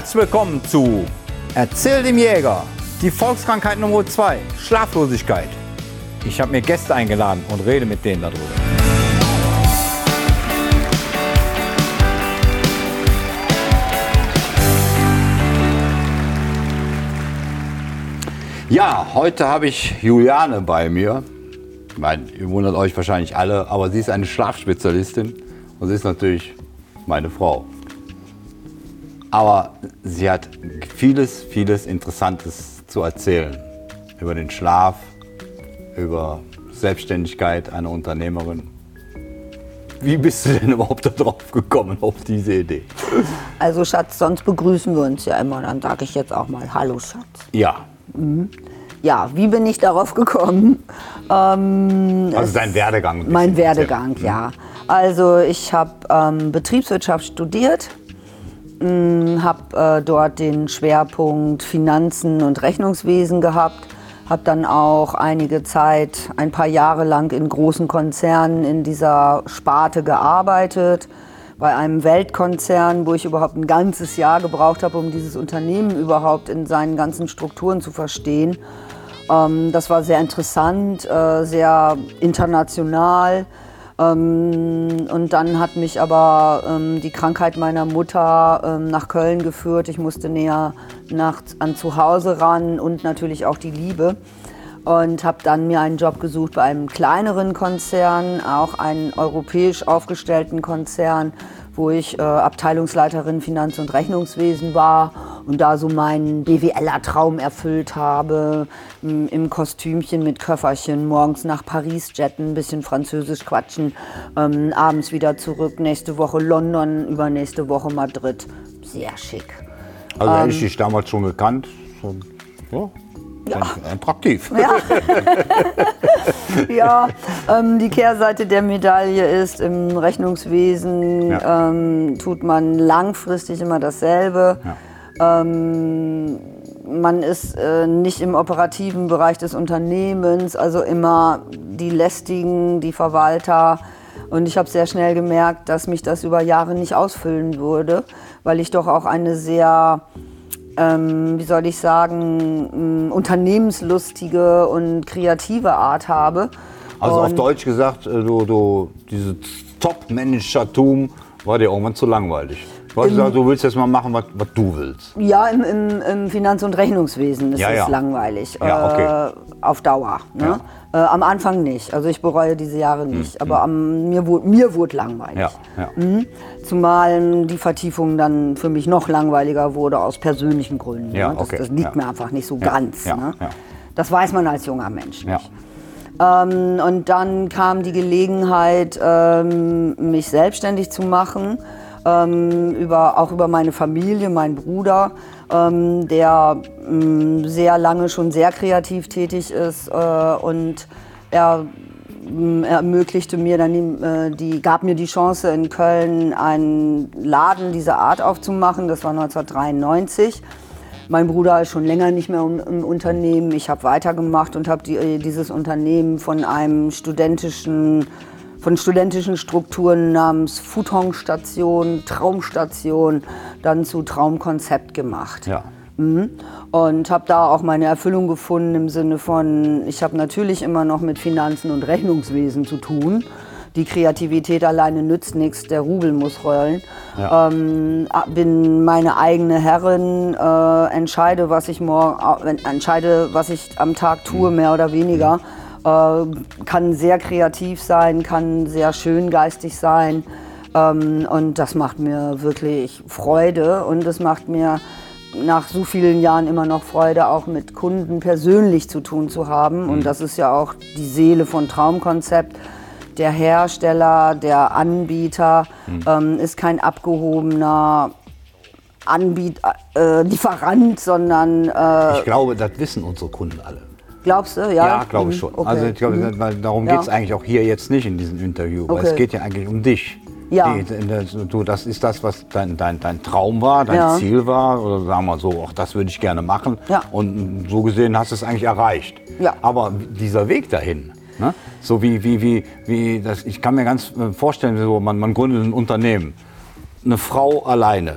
Herzlich willkommen zu Erzähl dem Jäger. Die Volkskrankheit Nummer 2, Schlaflosigkeit. Ich habe mir Gäste eingeladen und rede mit denen darüber. Ja, heute habe ich Juliane bei mir. Ich meine, ihr wundert euch wahrscheinlich alle, aber sie ist eine Schlafspezialistin und sie ist natürlich meine Frau. Aber sie hat vieles, vieles Interessantes zu erzählen über den Schlaf, über Selbstständigkeit einer Unternehmerin. Wie bist du denn überhaupt darauf gekommen, auf diese Idee? Also Schatz, sonst begrüßen wir uns ja immer. Dann sage ich jetzt auch mal Hallo Schatz. Ja, Ja, wie bin ich darauf gekommen? Ähm, also dein Werdegang. ein mein Werdegang, erzählen. ja. Also ich habe ähm, Betriebswirtschaft studiert, habe äh, dort den Schwerpunkt Finanzen und Rechnungswesen gehabt, habe dann auch einige Zeit, ein paar Jahre lang in großen Konzernen in dieser Sparte gearbeitet. Bei einem Weltkonzern, wo ich überhaupt ein ganzes Jahr gebraucht habe, um dieses Unternehmen überhaupt in seinen ganzen Strukturen zu verstehen. Ähm, das war sehr interessant, äh, sehr international. Ähm, und dann hat mich aber ähm, die Krankheit meiner Mutter ähm, nach Köln geführt. Ich musste näher nach, an zu Hause ran und natürlich auch die Liebe. Und habe dann mir einen Job gesucht bei einem kleineren Konzern, auch einen europäisch aufgestellten Konzern, wo ich äh, Abteilungsleiterin Finanz- und Rechnungswesen war und da so meinen BWLer-Traum erfüllt habe, m, im Kostümchen mit Köfferchen, morgens nach Paris jetten, ein bisschen Französisch quatschen, ähm, abends wieder zurück, nächste Woche London, übernächste Woche Madrid. Sehr schick. Also hätte Ähm. ich dich damals schon gekannt. Ja, ja. attraktiv. Ja, ja ähm, die Kehrseite der Medaille ist, im Rechnungswesen Ja. ähm, tut man langfristig immer dasselbe. Ähm, man ist äh, nicht im operativen Bereich des Unternehmens, also immer die Lästigen, die Verwalter. Und ich habe sehr schnell gemerkt, dass mich das über Jahre nicht ausfüllen würde, weil ich doch auch eine sehr ähm, wie soll ich sagen, unternehmenslustige und kreative Art habe. Also auf Und- Deutsch gesagt, äh, du, du, dieses Top-Managertum war dir irgendwann zu langweilig. Du hast gesagt, du willst jetzt mal machen, was, was du willst. Ja, im, im, im Finanz- und Rechnungswesen ist Ja, es ja. langweilig. Ja, okay. äh, auf Dauer. Ne? Äh, am Anfang nicht. Also ich bereue diese Jahre nicht. Aber am, mir, wurde, mir wurde langweilig. Hm. Mhm. Zumal die Vertiefung dann für mich noch langweiliger wurde aus persönlichen Gründen. Ne? das, okay. das liegt mir einfach nicht so ganz. ne? Das weiß man als junger Mensch nicht. Ähm, und dann kam die Gelegenheit, ähm, mich selbstständig zu machen, ähm, über, auch über meine Familie, meinen Bruder, ähm, der ähm, sehr lange schon sehr kreativ tätig ist äh, und er ähm, ermöglichte mir dann die, äh, die, gab mir die Chance in Köln einen Laden dieser Art aufzumachen. Das war 1993. Mein Bruder ist schon länger nicht mehr im, Unternehmen. Ich habe weitergemacht und habe die, dieses Unternehmen von einem studentischen, von studentischen Strukturen namens Futon-Station, Traumstation, dann zu Traumkonzept gemacht. Ja. Mhm. Und habe da auch meine Erfüllung gefunden im Sinne von, ich habe natürlich immer noch mit Finanzen und Rechnungswesen zu tun. Die Kreativität alleine nützt nichts, der Rubel muss rollen. Ja. Ähm, bin meine eigene Herrin, äh, entscheide, was ich morgen, äh, entscheide, was ich am Tag tue, mehr oder weniger. Äh, kann sehr kreativ sein, kann sehr schön geistig sein. Ähm, und das macht mir wirklich Freude und es macht mir nach so vielen Jahren immer noch Freude, auch mit Kunden persönlich zu tun zu haben. Und das ist ja auch die Seele von Traumkonzept. Der Hersteller, der Anbieter ähm, ist kein abgehobener Anbiet äh, Lieferant, sondern äh, Ich glaube, das wissen unsere Kunden alle. Glaubst du, ja? Ja, glaube ich Mhm, schon. okay. Also ich glaube, weil darum Ja. geht es eigentlich auch hier jetzt nicht in diesem Interview, weil Okay. es geht ja eigentlich um dich. Ja. Die, du, das ist das, was dein, dein, dein Traum war, dein Ja. Ziel war, oder sagen wir so, auch das würde ich gerne machen. Ja. Und so gesehen hast du es eigentlich erreicht. Ja. Aber dieser Weg dahin, ne? so wie, wie, wie, wie das, ich kann mir ganz äh, vorstellen, so, man, man gründet ein Unternehmen. Eine Frau alleine.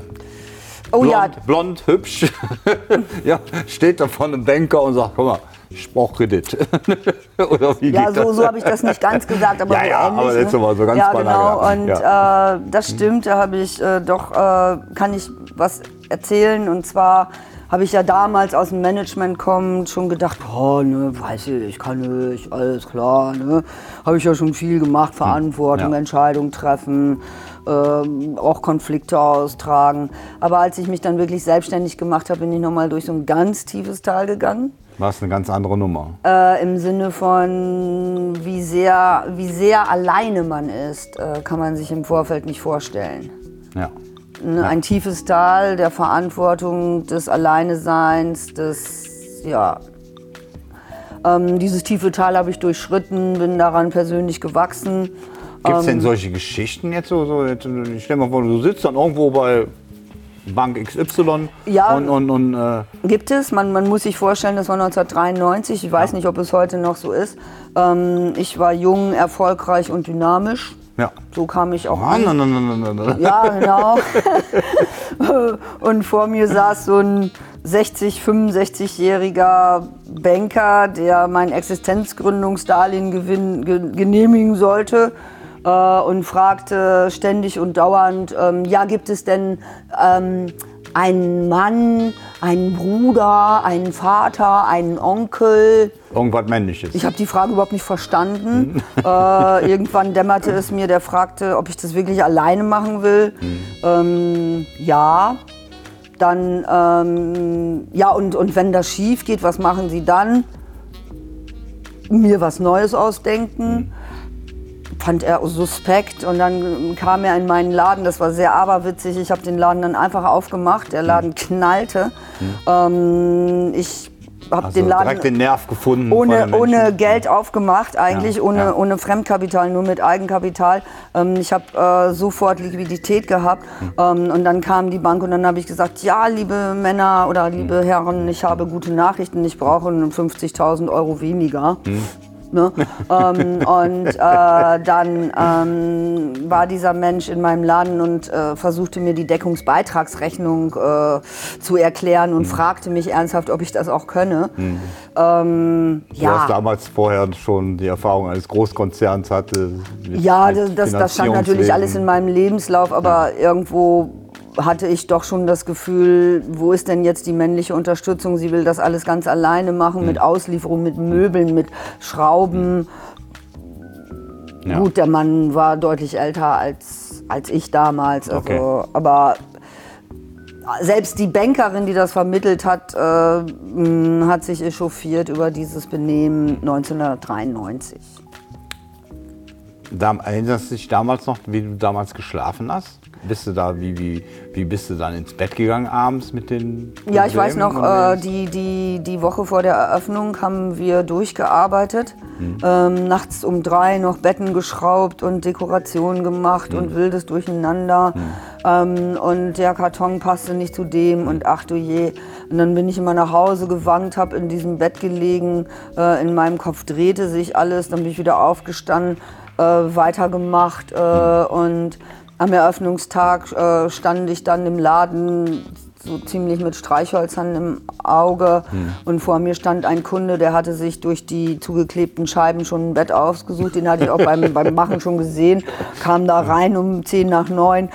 Oh blond, ja. blond, hübsch. ja, steht da vor einem Banker und sagt, guck mal, ich brauche Kredit. Oder wie Ja, so, so habe ich das nicht ganz gesagt, aber Ja, so ja, ähnlich. aber jetzt ne? aber so ganz Ja, banal genau. Und Ja. äh, das stimmt, da habe ich äh, doch, äh, kann ich was erzählen. Und zwar habe ich ja damals aus dem Management kommend schon gedacht, oh, ne, weiß ich, kann ich, alles klar. Ne? Habe ich ja schon viel gemacht, Verantwortung, Hm. Ja. Entscheidungen treffen. ähm, auch Konflikte austragen. Aber als ich mich dann wirklich selbstständig gemacht habe, bin ich nochmal durch so ein ganz tiefes Tal gegangen. War es eine ganz andere Nummer. Äh, Im Sinne von, wie sehr, wie sehr alleine man ist, äh, kann man sich im Vorfeld nicht vorstellen. Ja. Ne, Ein tiefes Tal der Verantwortung, des Alleineseins, des, ja. Ähm, dieses tiefe Tal habe ich durchschritten, bin daran persönlich gewachsen. Gibt es Ähm. denn solche Geschichten jetzt so? so jetzt, ich stell mal vor, du sitzt dann irgendwo bei Bank XY Ja. und, und, und äh, Gibt es, man, man muss sich vorstellen, das war 1993, ich weiß nicht, ob es heute noch so ist. Ähm, ich war jung, erfolgreich und dynamisch. ja. So kam ich auch Ah, an. na, na, na, na. Ja, genau. und vor mir saß so ein 60, 65-jähriger Banker, der mein Existenzgründungsdarlehen genehmigen sollte äh, und fragte ständig und dauernd, ähm, ja, gibt es denn ähm, einen Mann, einen Bruder, einen Vater, einen Onkel? Irgendwas Männliches. Ich habe die Frage überhaupt nicht verstanden. äh, irgendwann dämmerte es mir, der fragte, ob ich das wirklich alleine machen will. Ähm, ja. Dann, ähm, ja, und, und wenn das schief geht, was machen Sie dann? Mir was Neues ausdenken. Fand er suspekt und dann kam er in meinen Laden. Das war sehr aberwitzig. Ich habe den Laden dann einfach aufgemacht. Der Laden knallte. Ähm, ich habe also den Laden direkt den Nerv gefunden. ohne, ohne Geld aufgemacht, eigentlich Ja, ohne, ja. ohne Fremdkapital, nur mit Eigenkapital. Ähm, ich habe äh, sofort Liquidität gehabt Hm. ähm, und dann kam die Bank und dann habe ich gesagt, ja, liebe Männer oder liebe Hm. Herren, ich habe gute Nachrichten, ich brauche 50.000 Euro weniger. Hm. Ne? ähm, und äh, dann ähm, war dieser Mensch in meinem Laden und äh, versuchte mir die Deckungsbeitragsrechnung äh, zu erklären und fragte mich ernsthaft, ob ich das auch könne. Ähm, Du ja, hast damals vorher schon die Erfahrung eines Großkonzerns hatte. mit- ja, mit das, das, das stand natürlich alles in meinem Lebenslauf, aber irgendwo hatte ich doch schon das Gefühl, wo ist denn jetzt die männliche Unterstützung? Sie will das alles ganz alleine machen Hm. mit Auslieferung, mit Möbeln, mit Schrauben. Ja. Gut, der Mann war deutlich älter als, als ich damals, also, Okay. aber selbst die Bankerin, die das vermittelt hat, äh, hat sich echauffiert über dieses Benehmen 1993. Da, erinnerst du dich damals noch, wie du damals geschlafen hast? Bist du da, wie, wie, wie bist du dann ins Bett gegangen abends mit den Ja, ich weiß noch, Problemen? äh, die, die, die Woche vor der Eröffnung haben wir durchgearbeitet. Ähm, nachts um drei noch Betten geschraubt und Dekorationen gemacht und wildes Durcheinander. Ähm, und der Karton passte nicht zu dem und ach du je. Und dann bin ich immer nach Hause gewankt, habe in diesem Bett gelegen. Äh, in meinem Kopf drehte sich alles. Dann bin ich wieder aufgestanden, äh, weitergemacht äh, und am Eröffnungstag äh, stand ich dann im Laden so ziemlich mit Streichhölzern im Auge. Und vor mir stand ein Kunde, der hatte sich durch die zugeklebten Scheiben schon ein Bett ausgesucht, den hatte ich auch beim, beim Machen schon gesehen, kam da rein um 10 nach 9,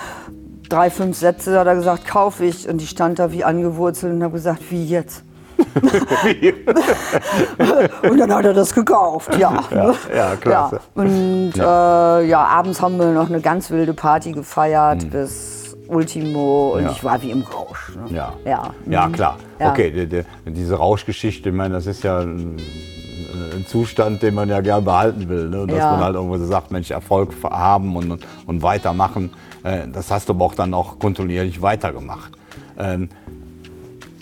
drei, fünf Sätze hat er gesagt, kaufe ich. Und ich stand da wie angewurzelt und habe gesagt, wie jetzt? Und dann hat er das gekauft, ja. Ja, ja, klasse. Ja. Und ja. Äh, ja, abends haben wir noch eine ganz wilde Party gefeiert bis Ultimo und ich war wie im Rausch. Ne? Ja. Ja. ja, Mhm. klar. Okay, die, die, diese Rauschgeschichte, ich meine, das ist ja ein, Zustand, den man ja gern behalten will. Ne? Dass Ja. man halt irgendwo so sagt, Mensch, Erfolg haben und, und, und weitermachen. Äh, das hast du aber auch dann auch kontinuierlich weitergemacht. Ähm,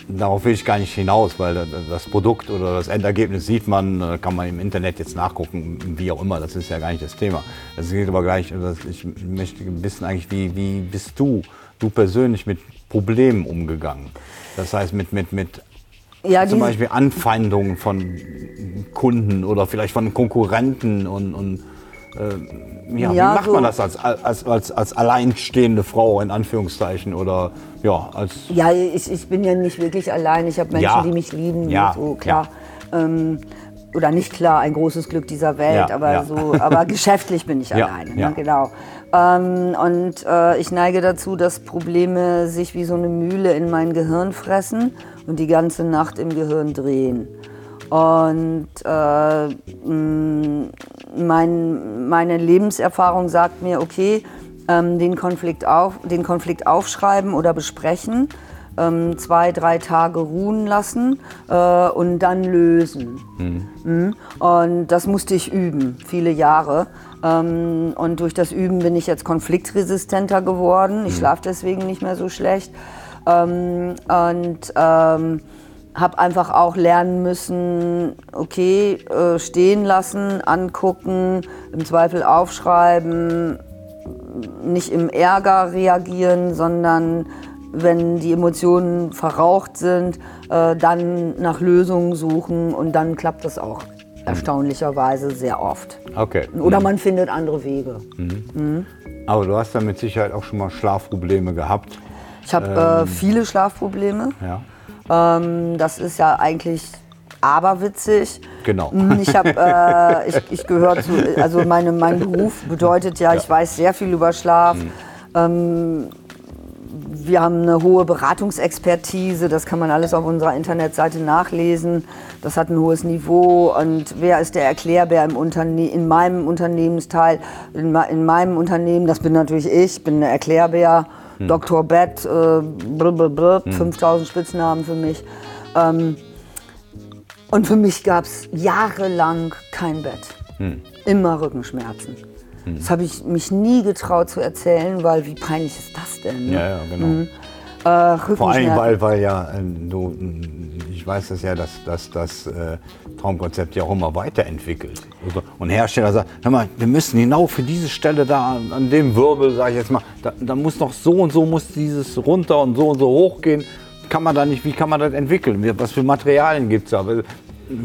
darauf will ich gar nicht hinaus, weil das Produkt oder das Endergebnis sieht man, äh, kann man im Internet jetzt nachgucken, wie auch immer, das ist ja gar nicht das Thema. Es geht aber gleich, also ich möchte wissen eigentlich, wie, wie bist du, du persönlich mit Problemen umgegangen? Das heißt mit, mit, mit Ja, zum Beispiel Anfeindungen von Kunden oder vielleicht von Konkurrenten und, und äh, ja, Ja, wie macht so- man das als, als, als, als alleinstehende Frau in Anführungszeichen oder ja, als Ja, ich, ich bin ja nicht wirklich allein. Ich habe Menschen, Ja. die mich lieben. Ja, So, klar. Ähm, oder nicht klar, ein großes Glück dieser Welt, aber so, aber geschäftlich bin ich alleine. ja. Ne? Genau. Ähm, und äh, ich neige dazu, dass Probleme sich wie so eine Mühle in mein Gehirn fressen und die ganze Nacht im Gehirn drehen. Und äh, mh, mein, meine Lebenserfahrung sagt mir, okay, ähm, den, Konflikt auf, den Konflikt aufschreiben oder besprechen, ähm, zwei, drei Tage ruhen lassen äh, und dann lösen. Mhm. Und das musste ich üben, viele Jahre. Ähm, und durch das Üben bin ich jetzt konfliktresistenter geworden. Ich schlafe deswegen nicht mehr so schlecht. Ähm, und ähm, habe einfach auch lernen müssen, okay, äh, stehen lassen, angucken, im Zweifel aufschreiben, nicht im Ärger reagieren, sondern wenn die Emotionen verraucht sind, äh, dann nach Lösungen suchen und dann klappt das auch erstaunlicherweise sehr oft. okay. Oder man findet andere Wege. Aber du hast dann mit Sicherheit auch schon mal Schlafprobleme gehabt. Ich habe äh, viele Schlafprobleme. Ja. Ähm, das ist ja eigentlich aberwitzig. Genau. Mm, Ich habe, äh, ich, ich gehöre zu, also meine, mein Beruf bedeutet ja, ich weiß sehr viel über Schlaf. Ähm, wir haben eine hohe Beratungsexpertise, das kann man alles auf unserer Internetseite nachlesen. Das hat ein hohes Niveau. Und wer ist der Erklärbär im Unterne in meinem Unternehmensteil, in, in meinem Unternehmen? Das bin natürlich ich, bin der Erklärbär. Dr. Bett, äh, brr, brr, brr, 5000 Spitznamen für mich. Ähm, und für mich gab es jahrelang kein Bett. Immer Rückenschmerzen. Das habe ich mich nie getraut zu erzählen, weil wie peinlich ist das denn? ne? Ja, ja, genau. Äh, Vor allem, weil, weil ja, ähm, du, mm, ich weiß das ja, dass, dass das äh, Traumkonzept ja auch immer weiterentwickelt. Also, und Hersteller sagen, hör mal, wir müssen genau für diese Stelle da an, an dem Wirbel, sage ich jetzt mal, da, da muss noch so und so muss dieses runter und so und so hoch gehen. Kann man da nicht, wie kann man das entwickeln? Was für Materialien gibt es da?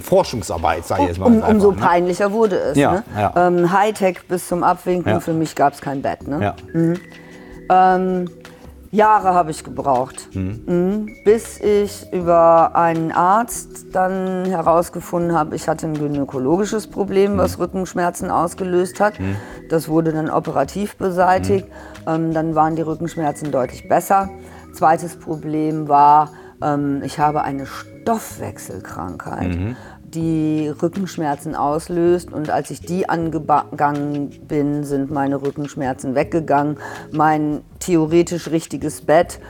Forschungsarbeit, sage ich jetzt mal. Um, umso einfach, ne? peinlicher wurde es. Ja, ne? ja. Ähm, Hightech bis zum Abwinken, Ja. für mich gab es kein Bett. Ne? Ja. Ähm, Jahre habe ich gebraucht, Mhm. bis ich über einen Arzt dann herausgefunden habe, ich hatte ein gynäkologisches Problem, was Rückenschmerzen ausgelöst hat. Das wurde dann operativ beseitigt. Ähm, dann waren die Rückenschmerzen deutlich besser. Zweites Problem war, ähm, ich habe eine Stoffwechselkrankheit die Rückenschmerzen auslöst. Und als ich die angegangen bin, sind meine Rückenschmerzen weggegangen. Mein theoretisch richtiges Bett,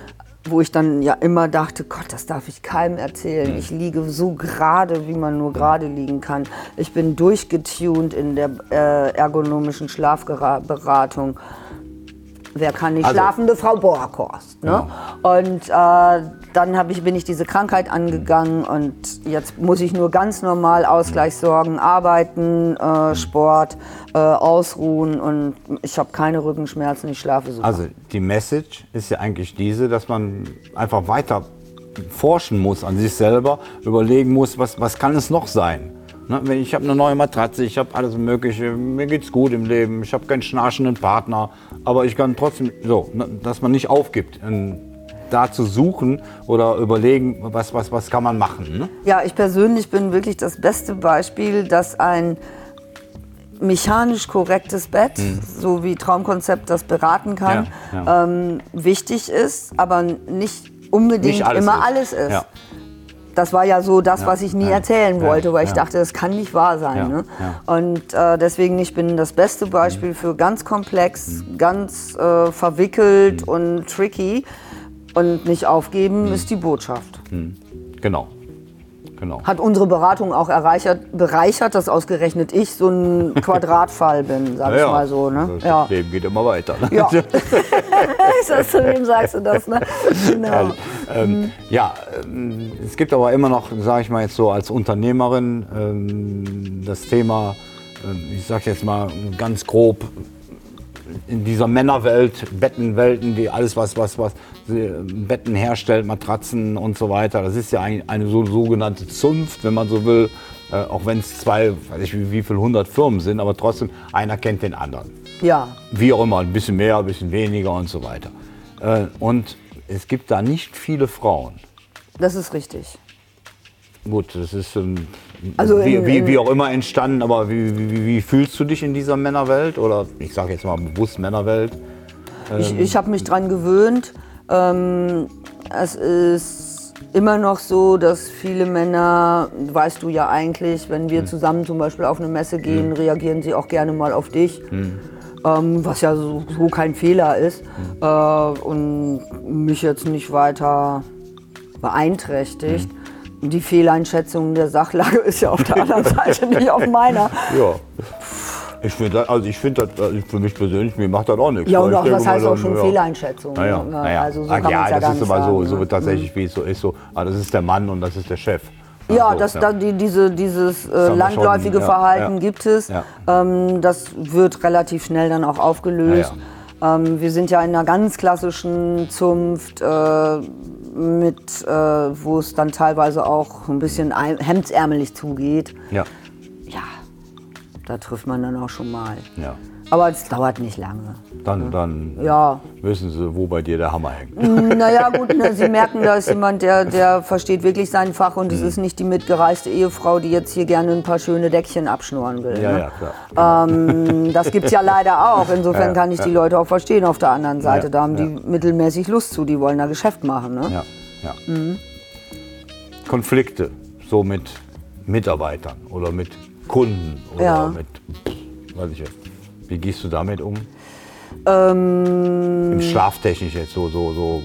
wo ich dann ja immer dachte, Gott, das darf ich keinem erzählen. Ich liege so gerade, wie man nur gerade liegen kann. Ich bin durchgetunt in der äh, ergonomischen Schlafberatung. Wer kann nicht? Also- Schlafende Frau Borkhorst. Ne? Und äh, dann ich, bin ich diese Krankheit angegangen und jetzt muss ich nur ganz normal Ausgleichssorgen arbeiten, äh, Sport, äh, ausruhen und ich habe keine Rückenschmerzen, ich schlafe super. Also die Message ist ja eigentlich diese, dass man einfach weiter forschen muss an sich selber, überlegen muss, was, was kann es noch sein. Ne, ich habe eine neue Matratze, ich habe alles Mögliche, mir geht's gut im Leben, ich habe keinen schnarchenden Partner, aber ich kann trotzdem so, ne, dass man nicht aufgibt, ähm, da zu suchen oder überlegen, was, was, was kann man machen. Ne? Ja, ich persönlich bin wirklich das beste Beispiel, dass ein mechanisch korrektes Bett, so wie Traumkonzept das beraten kann, Mhm. Ja, ja. Ähm, wichtig ist, aber nicht unbedingt Nicht alles immer ist. alles ist. Ja. Das war ja so das, was ich nie ja, erzählen ja, wollte, weil ich ja. dachte, das kann nicht wahr sein. Ja, ne? ja. Und äh, deswegen, ich bin das beste Beispiel Mhm. für ganz komplex, ganz äh, verwickelt Mhm. und tricky. Und nicht aufgeben ist die Botschaft. Genau. Genau. Hat unsere Beratung auch erreichert, bereichert, dass ausgerechnet ich so ein Quadratfall bin, sag ich mal so. Ne? Das Ja. Leben geht immer weiter. Ne? Ja. Ist das, zu wem sagst du das? Ne? Genau. Ähm, ja, ähm, es gibt aber immer noch, sage ich mal jetzt so als Unternehmerin, ähm, das Thema, ähm, ich sage jetzt mal ganz grob, in dieser Männerwelt, Bettenwelten, die alles was, was, was äh, Betten herstellt, Matratzen und so weiter, das ist ja ein, eine so, sogenannte Zunft, wenn man so will. Äh, auch wenn es zwei, weiß ich wie, wie viel hundert Firmen sind, aber trotzdem einer kennt den anderen. Ja, Wie auch immer, ein bisschen mehr, ein bisschen weniger und so weiter. Äh, und es gibt da nicht viele Frauen. das ist richtig. Gut, das ist ähm, Also wie, in- wie, in- wie auch immer entstanden, aber wie, wie, wie fühlst du dich in dieser Männerwelt? Oder ich sage jetzt mal bewusst Männerwelt. Ich, ich habe mich dran gewöhnt. Ähm, es ist immer noch so, dass viele Männer, weißt du ja eigentlich, wenn wir zusammen zum Beispiel auf eine Messe gehen, reagieren sie auch gerne mal auf dich. Ähm, was ja so, so kein Fehler ist. Äh, und mich jetzt nicht weiter beeinträchtigt. Die Fehleinschätzung der Sachlage ist ja auf der anderen Seite nicht auf meiner. Ja. Ich finde, also ich finde das, also für mich persönlich, mir macht das auch nichts. Ja, und auch, mal heißt auch schon ja. Fehleinschätzung? Naja, ne? naja. Also so Ach ja, ja das ist aber so, so ne? tatsächlich, wie es so ist, so, ah, das ist der Mann und das ist der Chef. Ja, so, das, Da, die, diese, dieses äh, landläufige schon, ja, Verhalten ja. gibt es. Ja. Ähm, das wird relativ schnell dann auch aufgelöst. Ähm, wir sind ja in einer ganz klassischen Zunft, äh, mit, äh, wo es dann teilweise auch ein bisschen hemdsärmelig zugeht. Ja, Ja, da trifft man dann auch schon mal. ja. Aber es dauert nicht lange. Dann, dann Ja, wissen sie, wo bei dir der Hammer hängt. Naja, gut, ne, Sie merken, da ist jemand, der, der versteht wirklich sein Fach und es ist nicht die mitgereiste Ehefrau, die jetzt hier gerne ein paar schöne Deckchen abschnurren will. Ja, ne? ja, klar. Ähm, das gibt es ja leider auch. Insofern kann ich die Leute auch verstehen auf der anderen Seite. Ja, Da haben ja. die mittelmäßig Lust zu, die wollen da Geschäft machen. Ne? Ja, ja. Konflikte, so mit Mitarbeitern oder mit Kunden oder Ja. mit, weiß ich nicht. Wie gehst du damit um? Ähm, Im Schlaftechnisch jetzt so, so, so,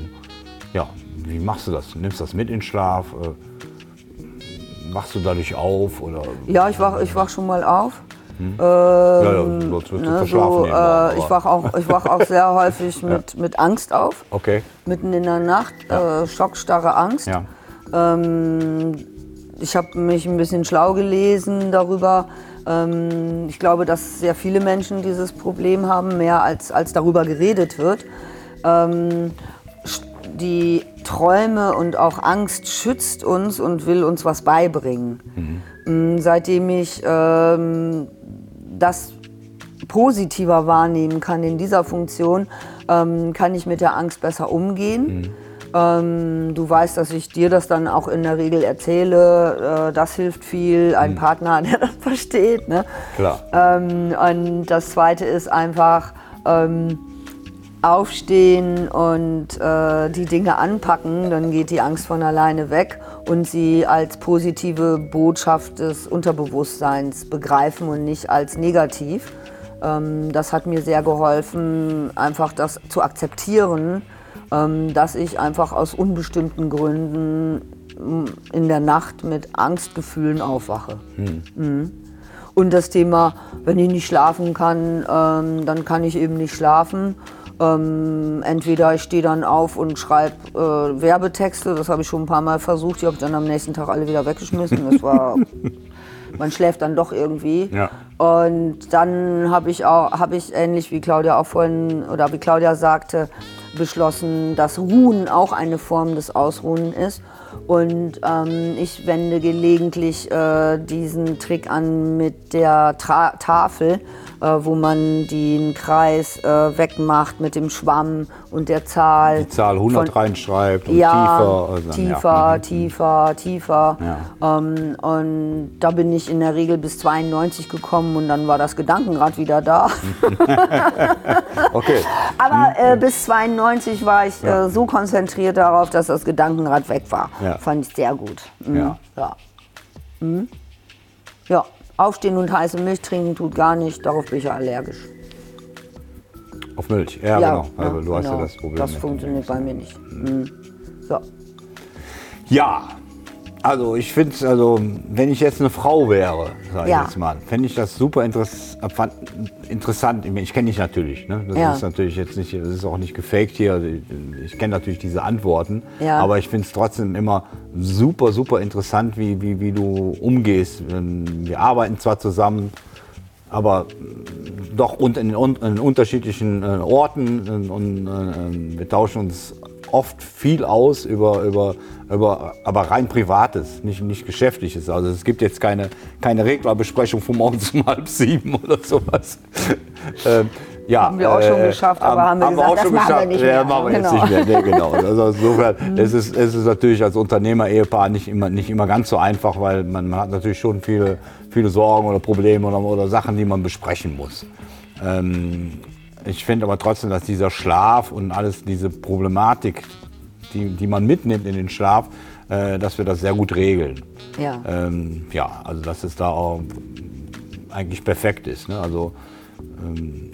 ja, wie machst du das? Nimmst das mit in Schlaf? Äh, wachst du dadurch auf oder? ja, ich wach, ich wach schon mal auf. ja, ja, sonst wirst du Ne, verschlafen. so, äh, ich aber- wach auch, ich wach auch sehr häufig mit, mit Angst auf. Okay, Mitten in der Nacht, äh, schockstarre Angst. ja. Ähm, ich habe mich ein bisschen schlau gelesen darüber. Ähm, ich glaube, dass sehr viele Menschen dieses Problem haben, mehr als, als darüber geredet wird. Ähm, die Träume und auch Angst schützt uns und will uns was beibringen. Mm, Seitdem ich ähm, das positiver wahrnehmen kann in dieser Funktion, kann ich mit der Angst besser umgehen. Ähm, du weißt, dass ich dir das dann auch in der Regel erzähle. Äh, das hilft viel. Ein Partner, der das versteht. Ne? Klar. Ähm, und das Zweite ist einfach ähm, aufstehen und äh, die Dinge anpacken. Dann geht die Angst von alleine weg und sie als positive Botschaft des Unterbewusstseins begreifen und nicht als negativ. Ähm, das hat mir sehr geholfen, einfach das zu akzeptieren, dass ich einfach aus unbestimmten Gründen in der Nacht mit Angstgefühlen aufwache. Mhm. Und das Thema, wenn ich nicht schlafen kann, ähm, dann kann ich eben nicht schlafen. Ähm, entweder ich stehe dann auf und schreibe äh, Werbetexte, das habe ich schon ein paar Mal versucht, die habe ich dann am nächsten Tag alle wieder weggeschmissen. Das war, man schläft dann doch irgendwie. Ja. Und dann habe ich auch, habe ich ähnlich wie Claudia auch vorhin oder wie Claudia sagte, beschlossen, dass Ruhen auch eine Form des Ausruhen ist. Und ähm, ich wende gelegentlich äh, diesen Trick an mit der Tra Tafel, wo man den Kreis äh, wegmacht mit dem Schwamm und der Zahl. Die Zahl 100 von- reinschreibt und ja, tiefer. also, tiefer, ja. Mhm. tiefer, tiefer. Ja. Ähm, und da bin ich in der Regel bis 92 gekommen und dann war das Gedankenrad wieder da. Okay, Aber äh, bis 92 war ich äh, so konzentriert darauf, dass das Gedankenrad weg war. Fand ich sehr gut. Mhm. Ja. Ja. Mhm. ja, aufstehen und heiße Milch trinken tut gar nicht, darauf bin ich ja allergisch. auf Milch. Ja, genau. Also, ja, du hast ja genau. das Problem. Das funktioniert bei mir nicht. Mhm. So. Ja, also ich finde, also wenn ich jetzt eine Frau wäre, sage Ja. ich jetzt mal, fände ich das super interess interessant. Ich, ich kenne dich natürlich, ne? das Ja. ist natürlich jetzt nicht, das ist auch nicht gefaked hier. Ich kenne natürlich diese Antworten, Ja. aber ich finde es trotzdem immer super, super interessant, wie, wie, wie du umgehst. Ähm, Wir arbeiten zwar zusammen, aber doch in, in unterschiedlichen äh, Orten und äh, wir tauschen uns oft viel aus über, über, über aber rein Privates, nicht, nicht Geschäftliches. Also es gibt jetzt keine, keine Reglerbesprechung von morgens um halb sieben oder sowas. ähm, ja, haben wir auch schon äh, geschafft, aber haben, haben wir gesagt, das machen wir nicht mehr. Ja, machen wir genau. jetzt nicht mehr. Nee, genau. Also insofern es ist es ist natürlich als Unternehmer-Ehepaar nicht immer, nicht immer ganz so einfach, weil man, man hat natürlich schon viele, viele Sorgen oder Probleme oder, oder Sachen, die man besprechen muss. Ähm, ich finde aber trotzdem, dass dieser Schlaf und alles, diese Problematik, die, die man mitnimmt in den Schlaf, äh, dass wir das sehr gut regeln. Ja. Ähm, ja, also dass es da auch eigentlich perfekt ist. Ne? Also ähm,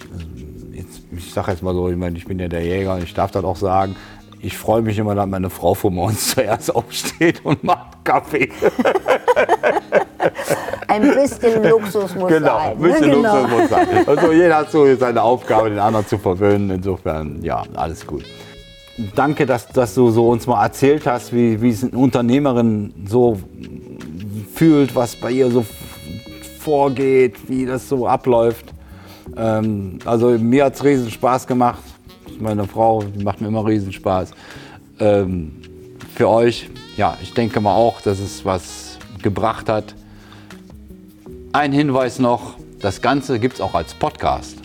jetzt, ich sage jetzt mal so, ich meine, ich bin ja der Jäger und ich darf das auch sagen, ich freue mich immer, dass meine Frau vor uns zuerst aufsteht und macht Kaffee. Ein bisschen Luxus muss genau, sein. Ein bisschen ne? Luxus genau. muss sein. Also jeder hat so seine Aufgabe, den anderen zu verwöhnen. Insofern, ja, alles gut. Danke, dass, dass du so uns mal erzählt hast, wie, wie es eine Unternehmerin so fühlt, was bei ihr so vorgeht, wie das so abläuft. Ähm, also mir hat es riesen Spaß gemacht. Meine Frau macht mir immer riesen Spaß. Ähm, für euch, ja, ich denke mal auch, dass es was gebracht hat. Ein Hinweis noch, das Ganze gibt es auch als Podcast.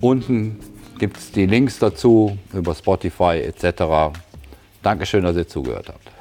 Unten gibt es die Links dazu über Spotify etc. Dankeschön, dass ihr zugehört habt.